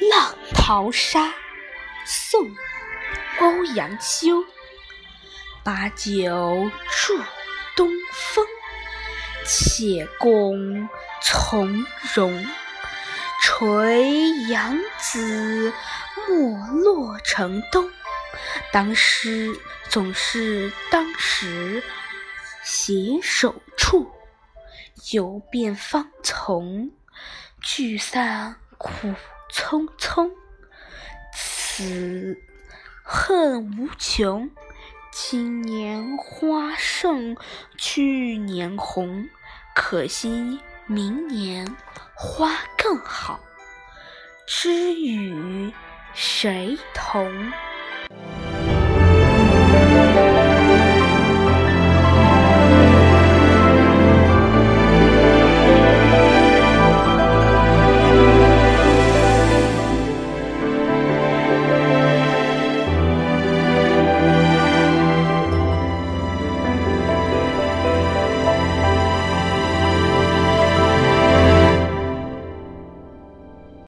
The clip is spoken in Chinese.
浪淘沙，宋·欧阳修。把酒祝东风，且共从容。垂杨紫，没落城东。当时总是当时，携手处。游遍芳丛，聚散苦匆匆。此恨无穷。今年花胜去年红，可惜明年花更好。知与谁同？